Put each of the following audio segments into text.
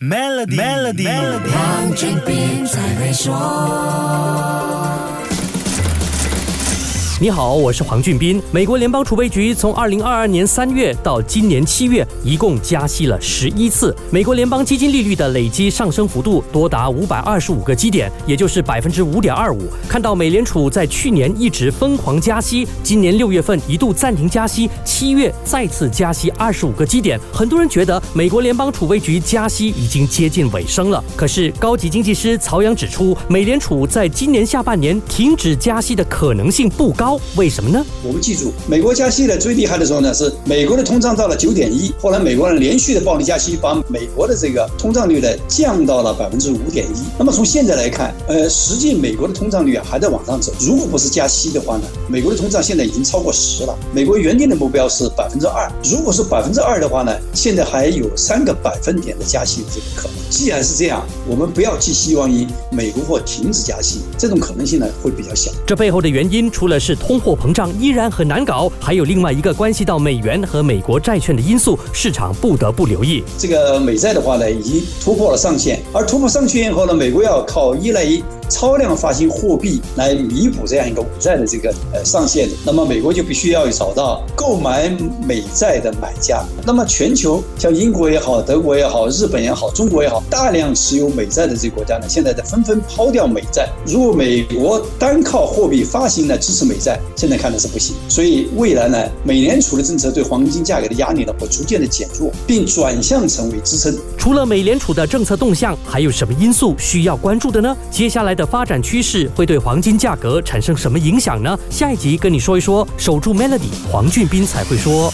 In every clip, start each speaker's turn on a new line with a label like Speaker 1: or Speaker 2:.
Speaker 1: Melody，Melody，黄俊斌才会说。你好，我是黄俊斌。美国联邦储备局从二零二二年三月到今年七月，一共加息了十一次。美国联邦基金利率的累积上升幅度多达五百二十五个基点，也就是百分之五点二五。看到美联储在去年一直疯狂加息，今年六月份一度暂停加息，七月再次加息二十五个基点，很多人觉得美国联邦储备局加息已经接近尾声了。可是高级经济师曹阳指出，美联储在今年下半年停止加息的可能性不高。为什么呢？
Speaker 2: 我们记住，美国加息的最厉害的时候呢，是美国的通胀到了九点一，后来美国人连续的暴力加息，把美国的这个通胀率呢降到了百分之五点一。那么从现在来看，呃，实际美国的通胀率啊还在往上走。如果不是加息的话呢，美国的通胀现在已经超过十了。美国原定的目标是百分之二，如果是百分之二的话呢，现在还有三个百分点的加息的这个可能。既然是这样，我们不要寄希望于美国或停止加息，这种可能性呢会比较小。
Speaker 1: 这背后的原因，除了是通货膨胀依然很难搞，还有另外一个关系到美元和美国债券的因素，市场不得不留意。
Speaker 2: 这个美债的话呢，已经突破了上限，而突破上限以后呢，美国要靠依赖于。超量发行货币来弥补这样一个美债的这个呃上限，那么美国就必须要找到购买美债的买家。那么全球像英国也好、德国也好、日本也好、中国也好，大量持有美债的这些国家呢，现在在纷纷抛掉美债。如果美国单靠货币发行来支持美债，现在看来是不行。所以未来呢，美联储的政策对黄金价格的压力呢会逐渐的减弱，并转向成为支撑。
Speaker 1: 除了美联储的政策动向，还有什么因素需要关注的呢？接下来的发展趋势会对黄金价格产生什么影响呢？下一集跟你说一说。守住 Melody，黄俊斌才会说。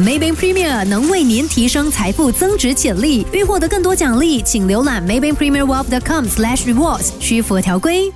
Speaker 3: Maybank Premier 能为您提升财富增值潜力。欲获得更多奖励，请浏览 Maybank Premier Wealth.com/slash rewards，需符合条规。